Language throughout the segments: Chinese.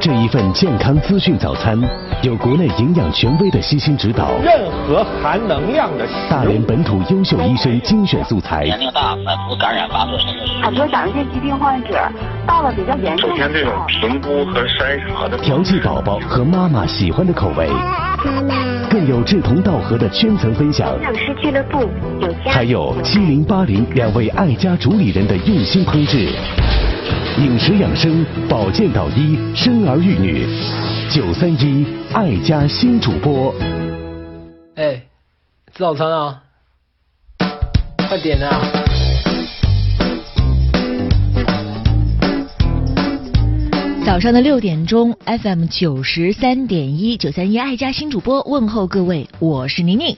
这一份健康资讯早餐，有国内营养权威的悉心指导，任何含能量的食大连本土优秀医生精选素材，年龄大，反复感染发作。很多甲状腺疾病患者到了比较严重首先，这种评估和筛查的。调剂宝宝和妈妈喜欢的口味，妈妈，更有志同道合的圈层分享，营养师俱乐部有家，还有七零八零两位爱家主理人的用心烹制。饮食养生，保健导医，生儿育女，九三一爱家新主播。哎，吃早餐啊！快点啊！早上的六点钟，FM 九十三点一九三一爱家新主播问候各位，我是宁宁。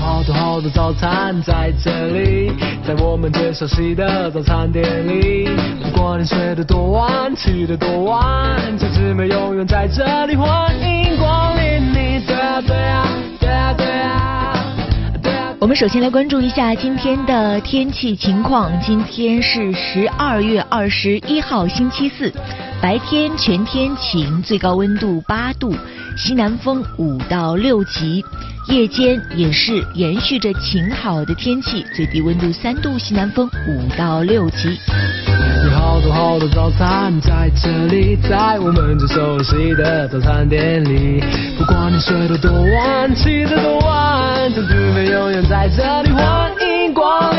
好多好多早餐在这里，在我们最熟悉的早餐店里。不管你睡得多晚，起得多晚，家姊妹永远在这里，欢迎光临你。对啊对啊对啊对啊对啊。我们首先来关注一下今天的天气情况。今天是十二月二十一号，星期四，白天全天晴，最高温度八度，西南风五到六级。夜间也是延续着晴好的天气，最低温度三度，西南风五到六级。有好多好多早餐在这里，在我们最熟悉的早餐店里。不管你睡得多晚，起得多晚，家姊妹永远在这里，欢迎光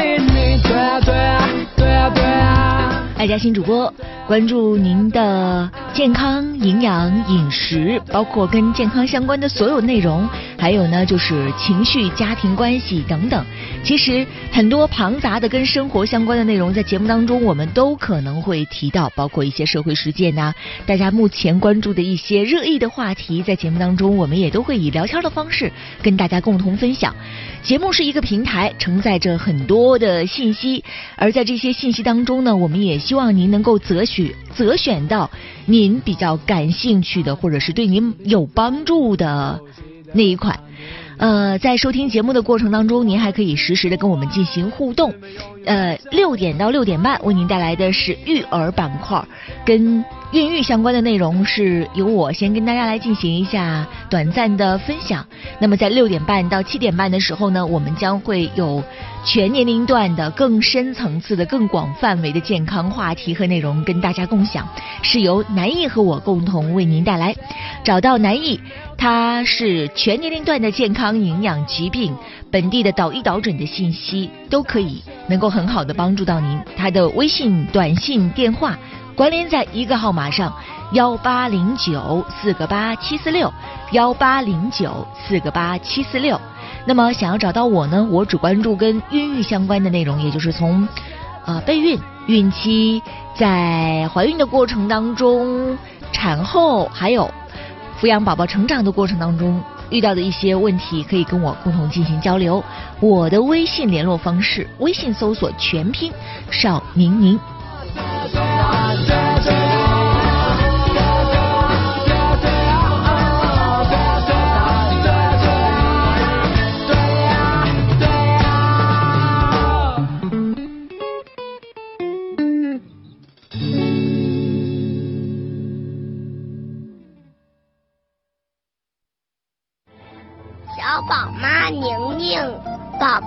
爱家新主播关注您的健康、营养、饮食，包括跟健康相关的所有内容，还有呢就是情绪、家庭关系等等。其实很多庞杂的跟生活相关的内容，在节目当中我们都可能会提到，包括一些社会事件呐、大家目前关注的一些热议的话题，在节目当中我们也都会以聊天的方式跟大家共同分享。节目是一个平台，承载着很多的信息，而在这些信息当中呢，我们也希望您能够择选择选到您比较感兴趣的，或者是对您有帮助的那一款。呃，在收听节目的过程当中，您还可以实时的跟我们进行互动。呃，六点到六点半为您带来的是育儿板块，跟孕育相关的内容是由我先跟大家来进行一下短暂的分享。那么在六点半到七点半的时候呢，我们将会有全年龄段的更深层次的、更广范围的健康话题和内容跟大家共享，是由南艺和我共同为您带来。找到南艺，它是全年龄段的健康、营养、疾病、本地的导医导诊的信息都可以能够很好的帮助到您。他的微信、短信、电话关联在一个号码上：幺八零九四个八七四六，幺八零九四个八七四六。那么想要找到我呢，我只关注跟孕育相关的内容，也就是从呃备孕、孕期，在怀孕的过程当中、产后，还有抚养宝宝成长的过程当中遇到的一些问题，可以跟我共同进行交流。我的微信联络方式，微信搜索全拼邵宁宁。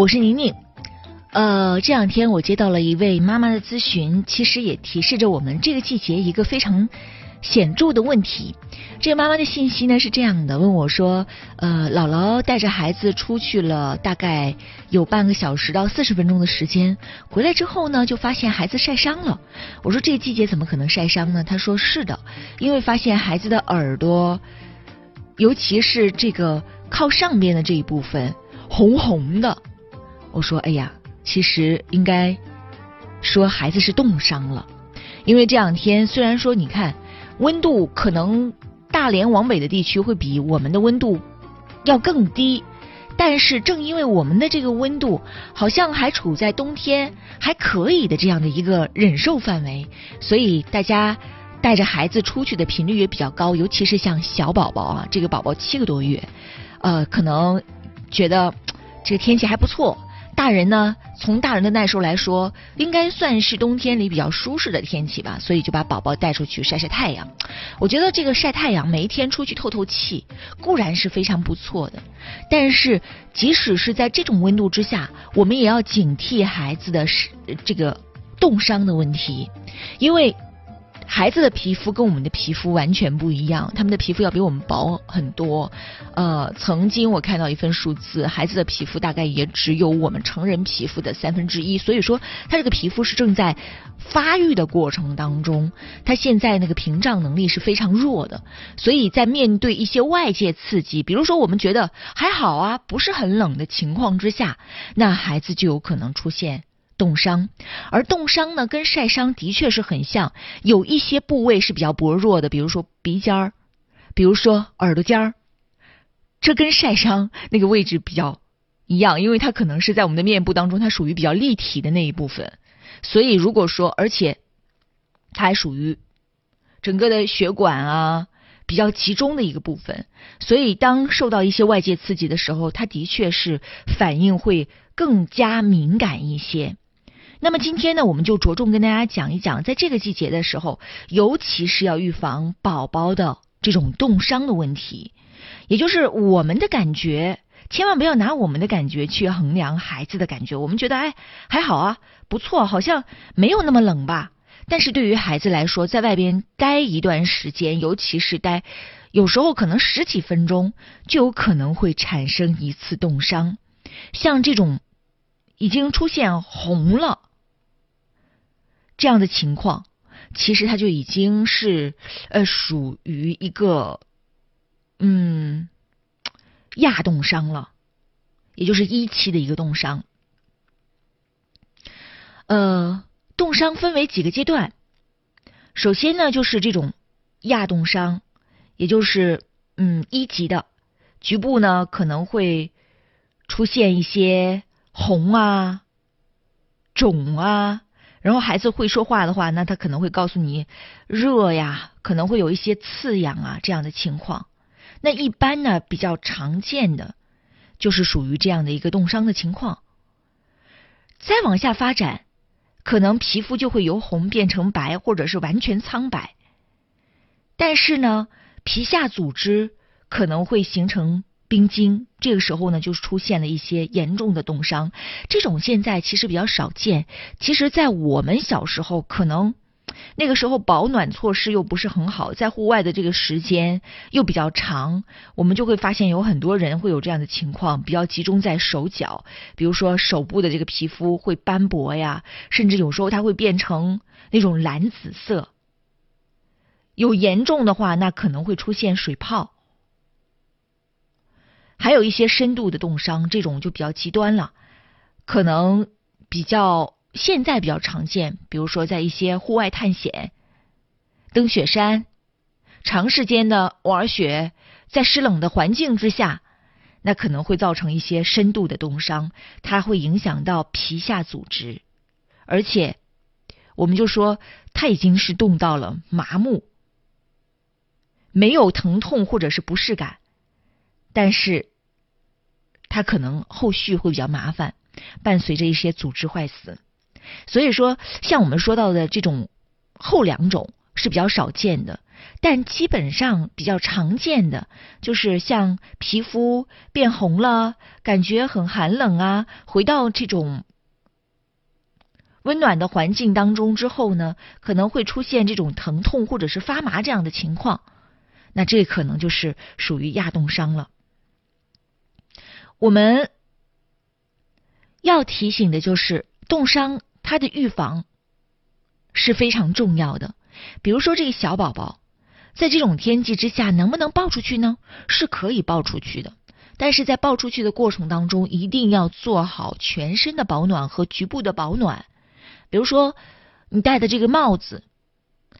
我是宁宁。呃，这两天我接到了一位妈妈的咨询，其实也提示着我们这个季节一个非常显著的问题。这个妈妈的信息呢是这样的，问我说：“呃，姥姥带着孩子出去了，大概有半个小时到四十分钟的时间，回来之后呢，就发现孩子晒伤了。”我说：“这个季节怎么可能晒伤呢？”她说：“是的，因为发现孩子的耳朵，尤其是这个靠上边的这一部分红红的。”我说：“哎呀，其实应该说孩子是冻伤了，因为这两天虽然说你看温度可能大连往北的地区会比我们的温度要更低。但是正因为我们的这个温度好像还处在冬天还可以的这样的一个忍受范围，所以大家带着孩子出去的频率也比较高，尤其是像小宝宝啊，这个宝宝七个多月，呃，可能觉得这个天气还不错。大人呢，从大人的耐受来说，应该算是冬天里比较舒适的天气吧，所以就把宝宝带出去晒晒太阳。我觉得这个晒太阳，每一天出去透透气，固然是非常不错的。但是，即使是在这种温度之下，我们也要警惕孩子的是这个冻伤的问题，因为。孩子的皮肤跟我们的皮肤完全不一样，他们的皮肤要比我们薄很多。呃，曾经我看到一份数字，孩子的皮肤大概也只有我们成人皮肤的三分之一，所以说他这个皮肤是正在发育的过程当中，他现在那个屏障能力是非常弱的，所以在面对一些外界刺激，比如说我们觉得还好啊，不是很冷的情况之下，那孩子就有可能出现。冻伤，而冻伤呢，跟晒伤的确是很像，有一些部位是比较薄弱的，比如说鼻尖儿，比如说耳朵尖儿，这跟晒伤那个位置比较一样，因为它可能是在我们的面部当中，它属于比较立体的那一部分，所以如果说，而且它还属于整个的血管啊比较集中的一个部分，所以当受到一些外界刺激的时候，它的确是反应会更加敏感一些。那么今天呢，我们就着重跟大家讲一讲，在这个季节的时候，尤其是要预防宝宝的这种冻伤的问题。也就是我们的感觉，千万不要拿我们的感觉去衡量孩子的感觉。我们觉得，哎，还好啊，不错，好像没有那么冷吧。但是对于孩子来说，在外边待一段时间，尤其是待，有时候可能十几分钟，就有可能会产生一次冻伤。像这种已经出现红了。这样的情况，其实它就已经是呃属于一个嗯亚冻伤了，也就是一期的一个冻伤。呃，冻伤分为几个阶段，首先呢就是这种亚冻伤，也就是嗯一级的，局部呢可能会出现一些红啊、肿啊。然后孩子会说话的话，那他可能会告诉你热呀，可能会有一些刺痒啊这样的情况。那一般呢比较常见的就是属于这样的一个冻伤的情况。再往下发展，可能皮肤就会由红变成白，或者是完全苍白。但是呢，皮下组织可能会形成。冰晶，这个时候呢，就是出现了一些严重的冻伤。这种现在其实比较少见。其实，在我们小时候，可能那个时候保暖措施又不是很好，在户外的这个时间又比较长，我们就会发现有很多人会有这样的情况，比较集中在手脚，比如说手部的这个皮肤会斑驳呀，甚至有时候它会变成那种蓝紫色。有严重的话，那可能会出现水泡。还有一些深度的冻伤，这种就比较极端了，可能比较现在比较常见，比如说在一些户外探险、登雪山、长时间的玩雪，在湿冷的环境之下，那可能会造成一些深度的冻伤，它会影响到皮下组织，而且我们就说它已经是冻到了麻木，没有疼痛或者是不适感。但是，它可能后续会比较麻烦，伴随着一些组织坏死。所以说，像我们说到的这种后两种是比较少见的，但基本上比较常见的就是像皮肤变红了，感觉很寒冷啊，回到这种温暖的环境当中之后呢，可能会出现这种疼痛或者是发麻这样的情况，那这可能就是属于亚冻伤了。我们要提醒的就是，冻伤它的预防是非常重要的。比如说，这个小宝宝在这种天气之下，能不能抱出去呢？是可以抱出去的，但是在抱出去的过程当中，一定要做好全身的保暖和局部的保暖。比如说，你戴的这个帽子，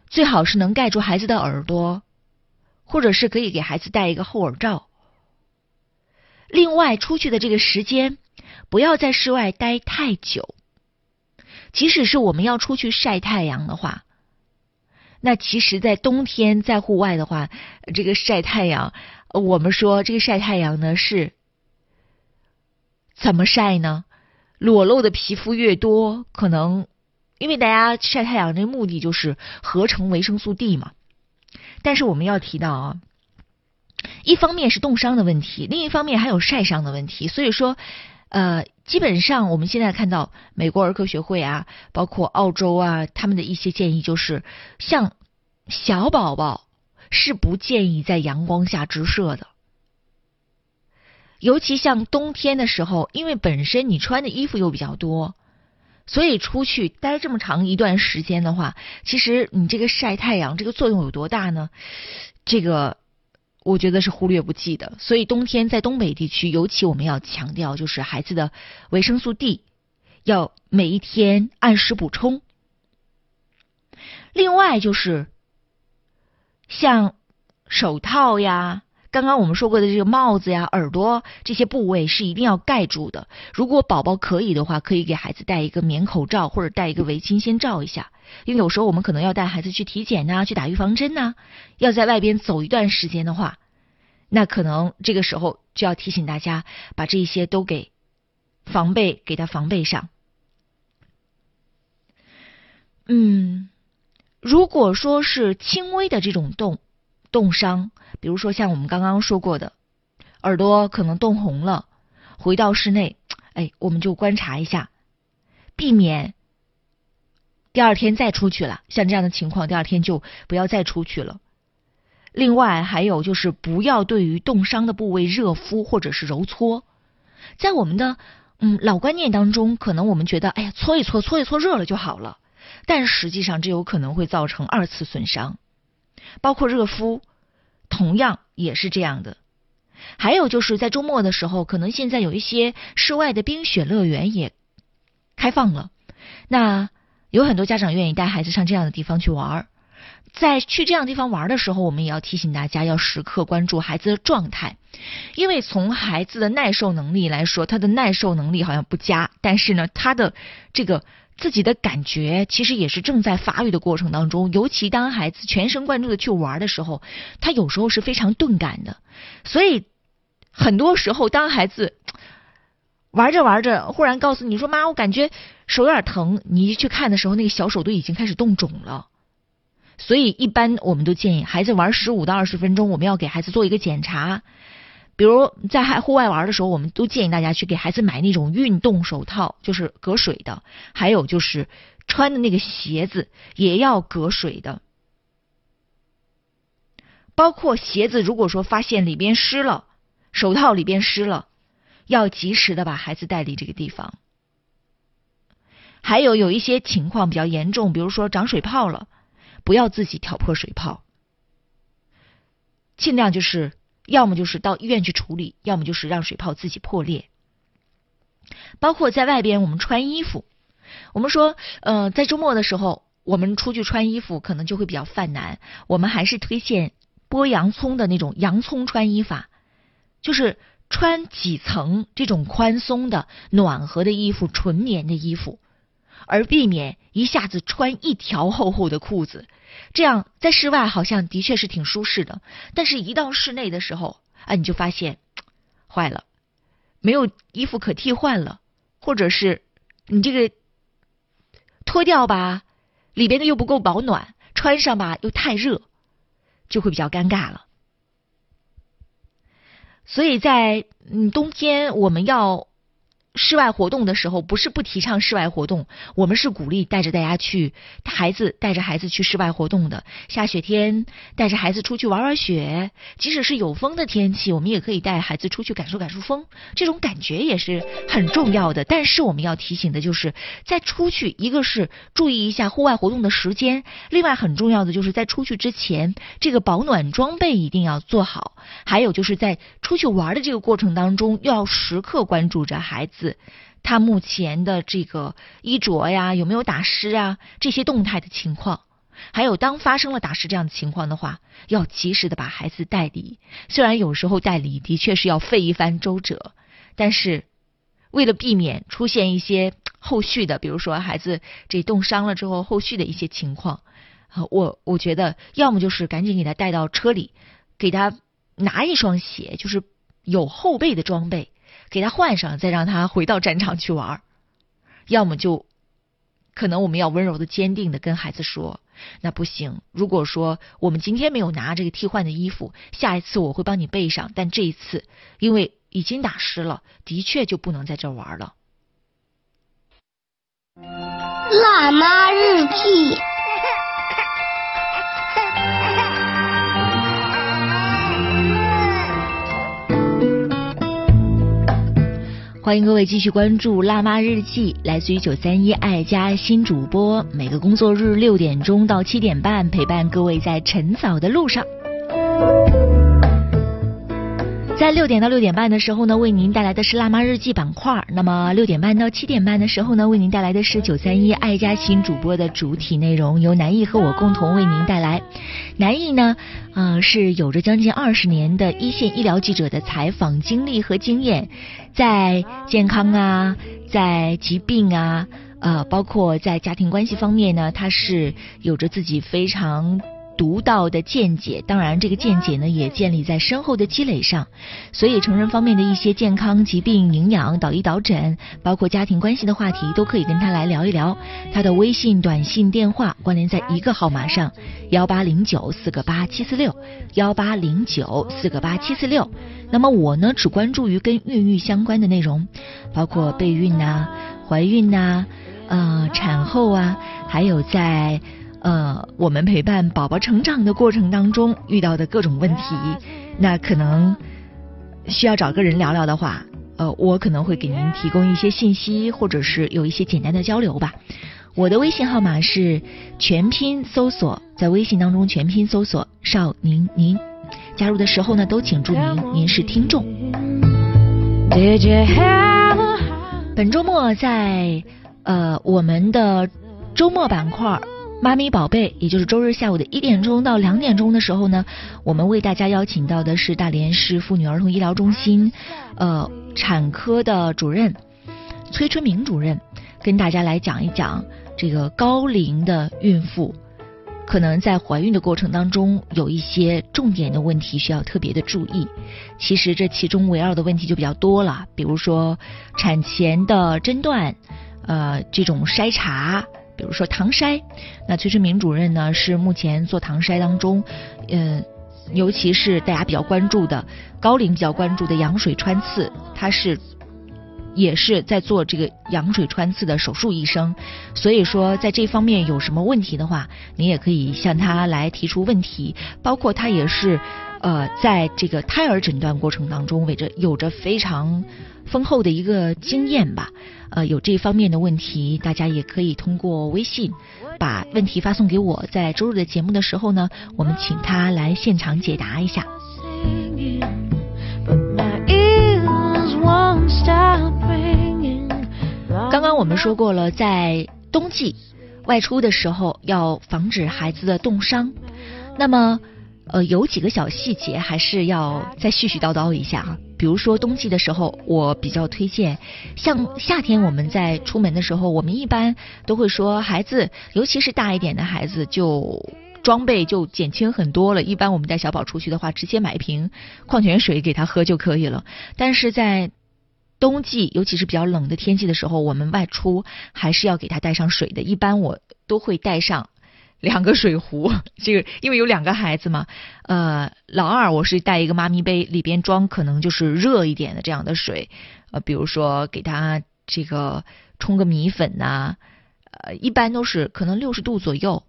最好是能盖住孩子的耳朵，或者是可以给孩子戴一个厚耳罩。另外，出去的这个时间不要在室外待太久。即使是我们要出去晒太阳的话，那其实，在冬天在户外的话，这个晒太阳，我们说这个晒太阳呢是怎么晒呢？裸露的皮肤越多，可能因为大家晒太阳这目的就是合成维生素 D 嘛。但是我们要提到啊，一方面是冻伤的问题，另一方面还有晒伤的问题。所以说，呃，基本上我们现在看到美国儿科学会啊，包括澳洲啊，他们的一些建议就是，像小宝宝是不建议在阳光下直射的。尤其像冬天的时候，因为本身你穿的衣服又比较多，所以出去待这么长一段时间的话，其实你这个晒太阳这个作用有多大呢？这个我觉得是忽略不计的。所以冬天在东北地区，尤其我们要强调，就是孩子的维生素 D 要每一天按时补充。另外就是像手套呀。刚刚我们说过的这个帽子呀、耳朵这些部位是一定要盖住的。如果宝宝可以的话，可以给孩子戴一个棉口罩或者戴一个围巾先罩一下。因为有时候我们可能要带孩子去体检呐、去打预防针呐，要在外边走一段时间的话，那可能这个时候就要提醒大家把这些都给防备，给他防备上。嗯，如果说是轻微的这种冻。冻伤，比如说像我们刚刚说过的，耳朵可能冻红了，回到室内，哎，我们就观察一下，避免第二天再出去了。像这样的情况，第二天就不要再出去了。另外还有就是不要对于冻伤的部位热敷或者是揉搓。在我们的嗯老观念当中，可能我们觉得，哎呀，搓一搓，搓一搓热了就好了，但实际上这有可能会造成二次损伤。包括热敷，同样也是这样的。还有就是在周末的时候，可能现在有一些室外的冰雪乐园也开放了。那有很多家长愿意带孩子上这样的地方去玩儿。在去这样地方玩的时候，我们也要提醒大家要时刻关注孩子的状态，因为从孩子的耐受能力来说，他的耐受能力好像不佳，但是呢，他的这个。自己的感觉其实也是正在发育的过程当中，尤其当孩子全神贯注的去玩的时候，他有时候是非常钝感的。所以很多时候，当孩子玩着玩着，忽然告诉你说：“妈，我感觉手有点疼。”你一去看的时候，那个小手都已经开始冻肿了。所以一般我们都建议孩子玩十五到二十分钟，我们要给孩子做一个检查。比如在还户外玩的时候，我们都建议大家去给孩子买那种运动手套，就是隔水的；还有就是穿的那个鞋子也要隔水的。包括鞋子，如果说发现里边湿了，手套里边湿了，要及时的把孩子带离这个地方。还有有一些情况比较严重，比如说长水泡了，不要自己挑破水泡，尽量就是。要么就是到医院去处理，要么就是让水泡自己破裂。包括在外边我们穿衣服，我们说，呃，在周末的时候我们出去穿衣服可能就会比较犯难。我们还是推荐剥洋葱的那种洋葱穿衣法，就是穿几层这种宽松的、暖和的衣服、纯棉的衣服，而避免一下子穿一条厚厚的裤子。这样在室外好像的确是挺舒适的，但是一到室内的时候，啊，你就发现 坏了，没有衣服可替换了，或者是你这个脱掉吧，里边的又不够保暖，穿上吧又太热，就会比较尴尬了。所以在嗯冬天我们要。室外活动的时候，不是不提倡室外活动，我们是鼓励带着大家去，孩子带着孩子去室外活动的。下雪天带着孩子出去玩玩雪，即使是有风的天气，我们也可以带孩子出去感受感受风，这种感觉也是很重要的。但是我们要提醒的就是，在出去，一个是注意一下户外活动的时间，另外很重要的就是在出去之前，这个保暖装备一定要做好。还有就是在出去玩的这个过程当中，要时刻关注着孩子。他目前的这个衣着呀，有没有打湿啊？这些动态的情况，还有当发生了打湿这样的情况的话，要及时的把孩子带离。虽然有时候带离的确是要费一番周折，但是为了避免出现一些后续的，比如说孩子这冻伤了之后后续的一些情况，啊，我我觉得要么就是赶紧给他带到车里，给他拿一双鞋，就是有后备的装备，给他换上，再让他回到战场去玩儿。要么就，可能我们要温柔的、坚定的跟孩子说，那不行。如果说我们今天没有拿这个替换的衣服，下一次我会帮你备上，但这一次因为已经打湿了，的确就不能在这玩了。辣妈日记。欢迎各位继续关注《辣妈日记》，来自于九三一爱家新主播，每个工作日六点钟到七点半，陪伴各位在晨早的路上。在六点到六点半的时候呢，为您带来的是辣妈日记板块。那么六点半到七点半的时候呢，为您带来的是九三一爱家新主播的主体内容，由南艺和我共同为您带来。南艺呢，呃，是有着将近二十年的一线医疗记者的采访经历和经验，在健康啊，在疾病啊，呃，包括在家庭关系方面呢，他是有着自己非常。独到的见解，当然这个见解呢也建立在深厚的积累上，所以成人方面的一些健康、疾病、营养、导医导诊，包括家庭关系的话题，都可以跟他来聊一聊。他的微信、短信、电话关联在一个号码上：幺八零九四个八七四六，幺八零九四个八七四六。那么我呢，只关注于跟孕育相关的内容，包括备孕呐、怀孕呐、呃产后啊，还有在。呃，我们陪伴宝宝成长的过程当中遇到的各种问题，那可能需要找个人聊聊的话，呃，我可能会给您提供一些信息，或者是有一些简单的交流吧。我的微信号码是全拼搜索，在微信当中全拼搜索少宁宁，加入的时候呢，都请注明您是听众。本周末在呃我们的周末板块。妈咪宝贝，也就是周日下午的一点钟到两点钟的时候呢，我们为大家邀请到的是大连市妇女儿童医疗中心，呃，产科的主任崔春明主任，跟大家来讲一讲这个高龄的孕妇可能在怀孕的过程当中有一些重点的问题需要特别的注意。其实这其中围绕的问题就比较多了，比如说产前的诊断，呃，这种筛查。比如说唐筛，那崔春明主任呢是目前做唐筛当中，嗯，尤其是大家比较关注的高龄比较关注的羊水穿刺，他是也是在做这个羊水穿刺的手术医生，所以说在这方面有什么问题的话，你也可以向他来提出问题，包括他也是呃在这个胎儿诊断过程当中，为着有着非常。丰厚的一个经验吧，呃，有这方面的问题，大家也可以通过微信把问题发送给我，在周日的节目的时候呢，我们请他来现场解答一下。刚刚我们说过了，在冬季外出的时候要防止孩子的冻伤，那么。呃，有几个小细节还是要再絮絮叨叨一下哈。比如说冬季的时候，我比较推荐，像夏天我们在出门的时候，我们一般都会说孩子，尤其是大一点的孩子，就装备就减轻很多了。一般我们带小宝出去的话，直接买一瓶矿泉水给他喝就可以了。但是在冬季，尤其是比较冷的天气的时候，我们外出还是要给他带上水的。一般我都会带上。两个水壶，这个因为有两个孩子嘛，呃，老二我是带一个妈咪杯，里边装可能就是热一点的这样的水，呃，比如说给他这个冲个米粉呐，呃，一般都是可能六十度左右，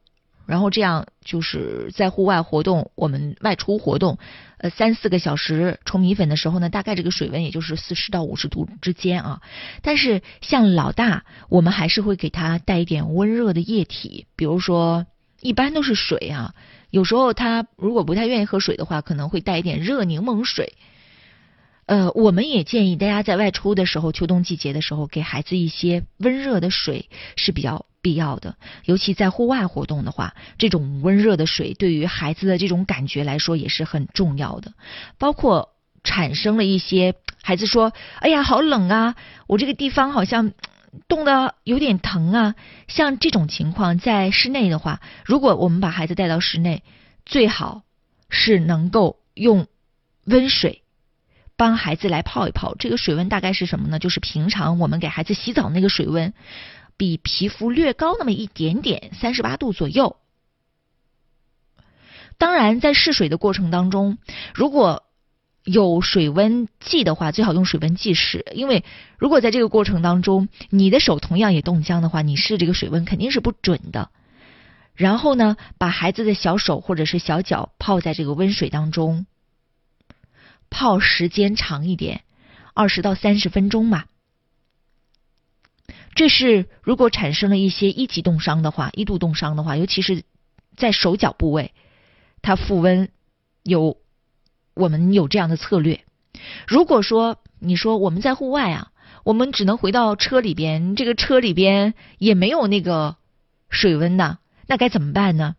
然后这样就是在户外活动，我们外出活动，呃，三四个小时冲米粉的时候呢，大概这个水温也就是四十到五十度之间啊。但是像老大，我们还是会给他带一点温热的液体，比如说。一般都是水啊，有时候他如果不太愿意喝水的话，可能会带一点热柠檬水。呃，我们也建议大家在外出的时候，秋冬季节的时候，给孩子一些温热的水是比较必要的。尤其在户外活动的话，这种温热的水对于孩子的这种感觉来说也是很重要的。包括产生了一些孩子说：“哎呀，好冷啊，我这个地方好像冻得有点疼啊。”像这种情况，在室内的话，如果我们把孩子带到室内，最好是能够用温水。帮孩子来泡一泡，这个水温大概是什么呢？就是平常我们给孩子洗澡那个水温，比皮肤略高那么一点点，三十八度左右。当然，在试水的过程当中，如果有水温计的话，最好用水温计试，因为如果在这个过程当中，你的手同样也冻僵的话，你试这个水温肯定是不准的。然后呢，把孩子的小手或者是小脚泡在这个温水当中。泡时间长一点，二十到三十分钟嘛。这是如果产生了一些一级冻伤的话，一度冻伤的话，尤其是在手脚部位，它复温有我们有这样的策略。如果说你说我们在户外啊，我们只能回到车里边，这个车里边也没有那个水温呐，那该怎么办呢？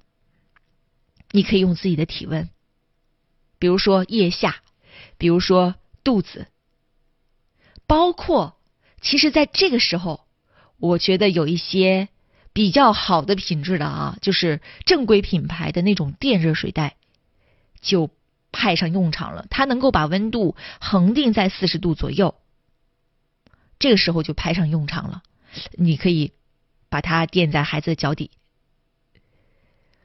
你可以用自己的体温，比如说腋下。比如说肚子，包括其实，在这个时候，我觉得有一些比较好的品质的啊，就是正规品牌的那种电热水袋，就派上用场了。它能够把温度恒定在四十度左右，这个时候就派上用场了。你可以把它垫在孩子的脚底，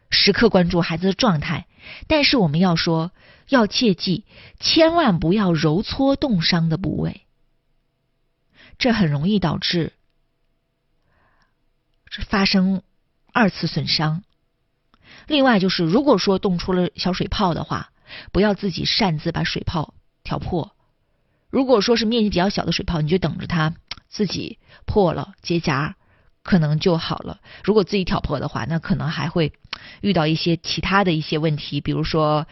时刻关注孩子的状态。但是我们要说。要切记，千万不要揉搓冻伤的部位，这很容易导致发生二次损伤。另外，就是如果说冻出了小水泡的话，不要自己擅自把水泡挑破。如果说是面积比较小的水泡，你就等着它 自己破了结痂，可能就好了。如果自己挑破的话，那可能还会 遇到一些其他的一些问题，比如说。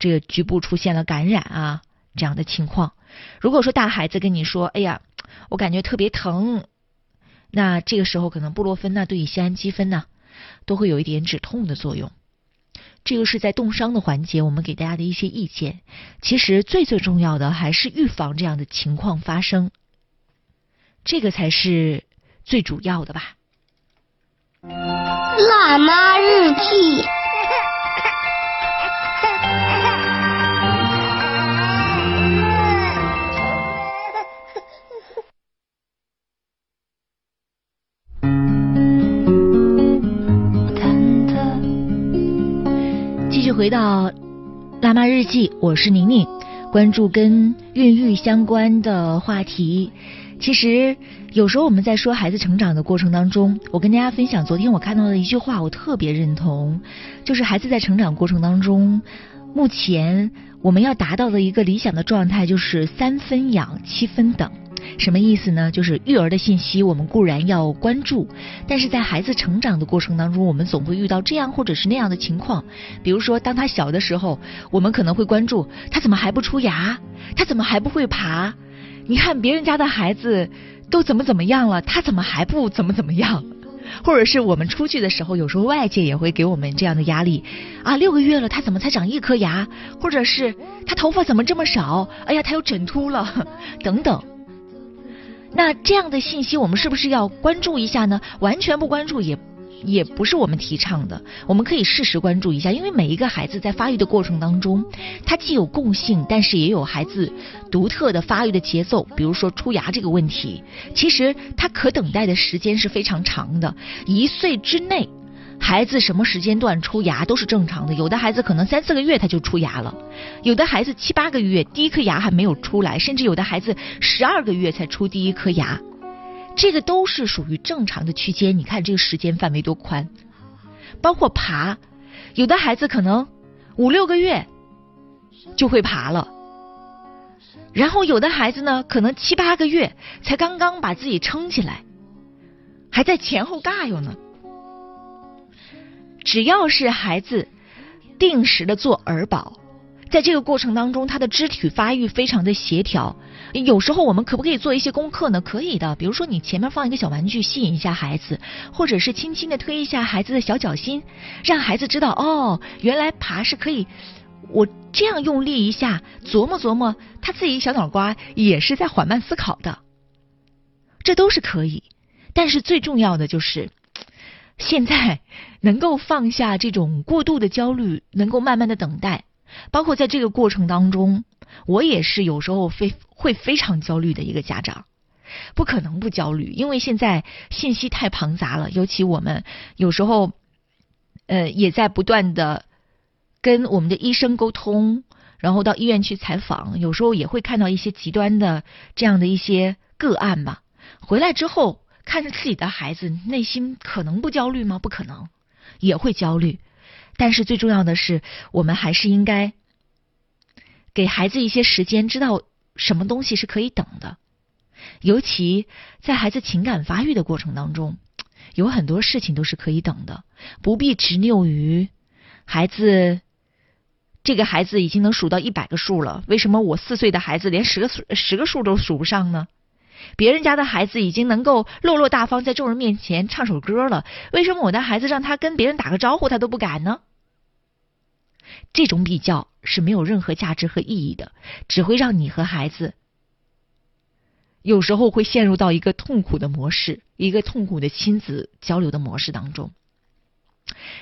这个局部出现了感染啊，这样的情况。如果说大孩子跟你说：“哎呀，我感觉特别疼”，那这个时候可能布洛芬呐、对乙酰氨基酚呐，都会有一点止痛的作用。这个是在冻伤的环节，我们给大家的一些意见。其实最最重要的还是预防这样的情况发生，这个才是最主要的吧。辣妈日记。回到辣妈日记，我是宁宁，关注跟孕育相关的话题。其实有时候我们在说孩子成长的过程当中，我跟大家分享，昨天我看到的一句话，我特别认同，就是孩子在成长过程当中，目前我们要达到的一个理想的状态，就是三分养，七分等。什么意思呢？就是育儿的信息，我们固然要关注，但是在孩子成长的过程当中，我们总会遇到这样或者是那样的情况。比如说，当他小的时候，我们可能会关注他怎么还不出牙，他怎么还不会爬？你看别人家的孩子都怎么怎么样了，他怎么还不怎么怎么样？或者是我们出去的时候，有时候外界也会给我们这样的压力啊，六个月了，他怎么才长一颗牙？或者是他头发怎么这么少？哎呀，他又枕秃了，等等。那这样的信息，我们是不是要关注一下呢？完全不关注也也不是我们提倡的。我们可以适时关注一下，因为每一个孩子在发育的过程当中，他既有共性，但是也有孩子独特的发育的节奏。比如说出牙这个问题，其实他可等待的时间是非常长的，一岁之内。孩子什么时间段出牙都是正常的，有的孩子可能三四个月他就出牙了，有的孩子七八个月第一颗牙还没有出来，甚至有的孩子十二个月才出第一颗牙，这个都是属于正常的区间。你看这个时间范围多宽，包括爬，有的孩子可能五六个月就会爬了，然后有的孩子呢可能七八个月才刚刚把自己撑起来，还在前后尬悠呢。只要是孩子定时的做儿保，在这个过程当中，他的肢体发育非常的协调。有时候我们可不可以做一些功课呢？可以的，比如说你前面放一个小玩具，吸引一下孩子，或者是轻轻的推一下孩子的小脚心，让孩子知道哦，原来爬是可以。我这样用力一下，琢磨琢磨，他自己小脑瓜也是在缓慢思考的。这都是可以，但是最重要的就是，现在能够放下这种过度的焦虑，能够慢慢的等待。包括在这个过程当中，我也是有时候非会非常焦虑的一个家长，不可能不焦虑，因为现在信息太庞杂了，尤其我们有时候，呃，也在不断的跟我们的医生沟通，然后到医院去采访，有时候也会看到一些极端的这样的一些个案吧。回来之后，看着自己的孩子，内心可能不焦虑吗？不可能，也会焦虑。但是最重要的是，我们还是应该给孩子一些时间，知道什么东西是可以等的。尤其在孩子情感发育的过程当中，有很多事情都是可以等的，不必执拗于孩子。这个孩子已经能数到一百个数了，为什么我四岁的孩子连十个数十个数都数不上呢？别人家的孩子已经能够落落大方，在众人面前唱首歌了，为什么我的孩子让他跟别人打个招呼他都不敢呢？这种比较是没有任何价值和意义的，只会让你和孩子有时候会陷入到一个痛苦的模式，一个痛苦的亲子交流的模式当中。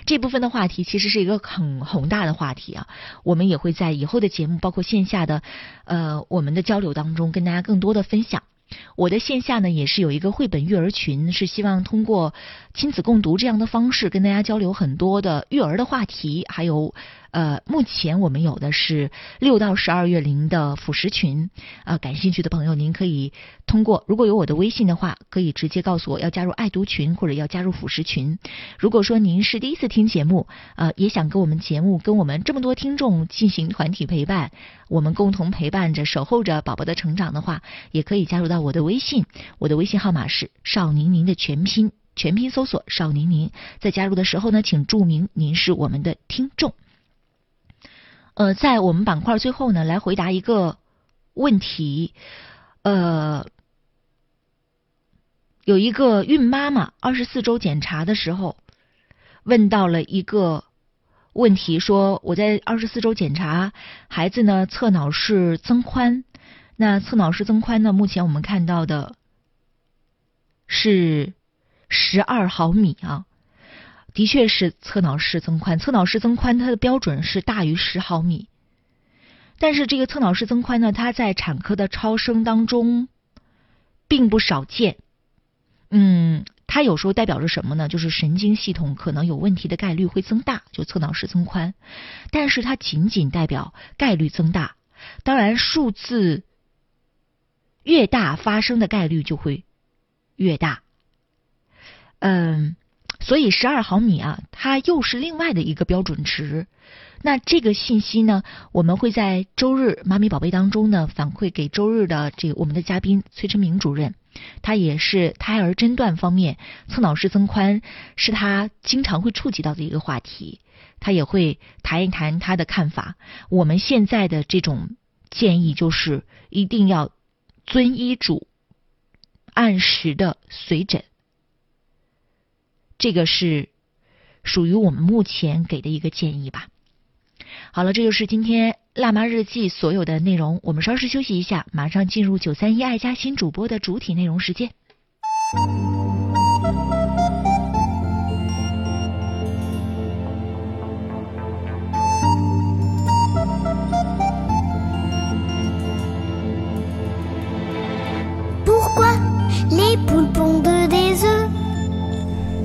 这部分的话题其实是一个很宏大的话题啊，我们也会在以后的节目，包括线下的呃我们的交流当中，跟大家更多的分享。我的线下呢也是有一个绘本育儿群，是希望通过亲子共读这样的方式，跟大家交流很多的育儿的话题，还有。呃，目前我们有的是六到十二月龄的辅食群，啊，感兴趣的朋友您可以通过，如果有我的微信的话，可以直接告诉我要加入爱读群或者要加入辅食群。如果说您是第一次听节目，呃，也想跟我们节目跟我们这么多听众进行团体陪伴，我们共同陪伴着守候着宝宝的成长的话，也可以加入到我的微信，我的微信号码是少宁宁的全拼，全拼搜索少宁宁，在加入的时候呢，请注明您是我们的听众。呃，在我们板块最后呢，来回答一个问题。呃，有一个孕妈妈二十四周检查的时候，问到了一个问题，说我在二十四周检查孩子呢，侧脑室增宽，那侧脑室增宽呢，目前我们看到的是十二毫米啊。的确是侧脑室增宽，侧脑室增宽它的标准是大于十毫米，但是这个侧脑室增宽呢，它在产科的超声当中并不少见。嗯，它有时候代表着什么呢？就是神经系统可能有问题的概率会增大，就侧脑室增宽，但是它仅仅代表概率增大，当然数字越大，发生的概率就会越大。嗯。所以十二毫米啊，它又是另外的一个标准值。那这个信息呢，我们会在周日妈咪宝贝当中呢反馈给周日的这个我们的嘉宾崔成明主任，他也是胎儿诊断方面侧脑室增宽是他经常会触及到的一个话题，他也会谈一谈他的看法。我们现在的这种建议就是一定要遵医嘱，按时的随诊。这个是属于我们目前给的一个建议吧。好了，这就是今天辣妈日记所有的内容。我们稍事休息一下，马上进入九三一爱家新主播的主体内容时间。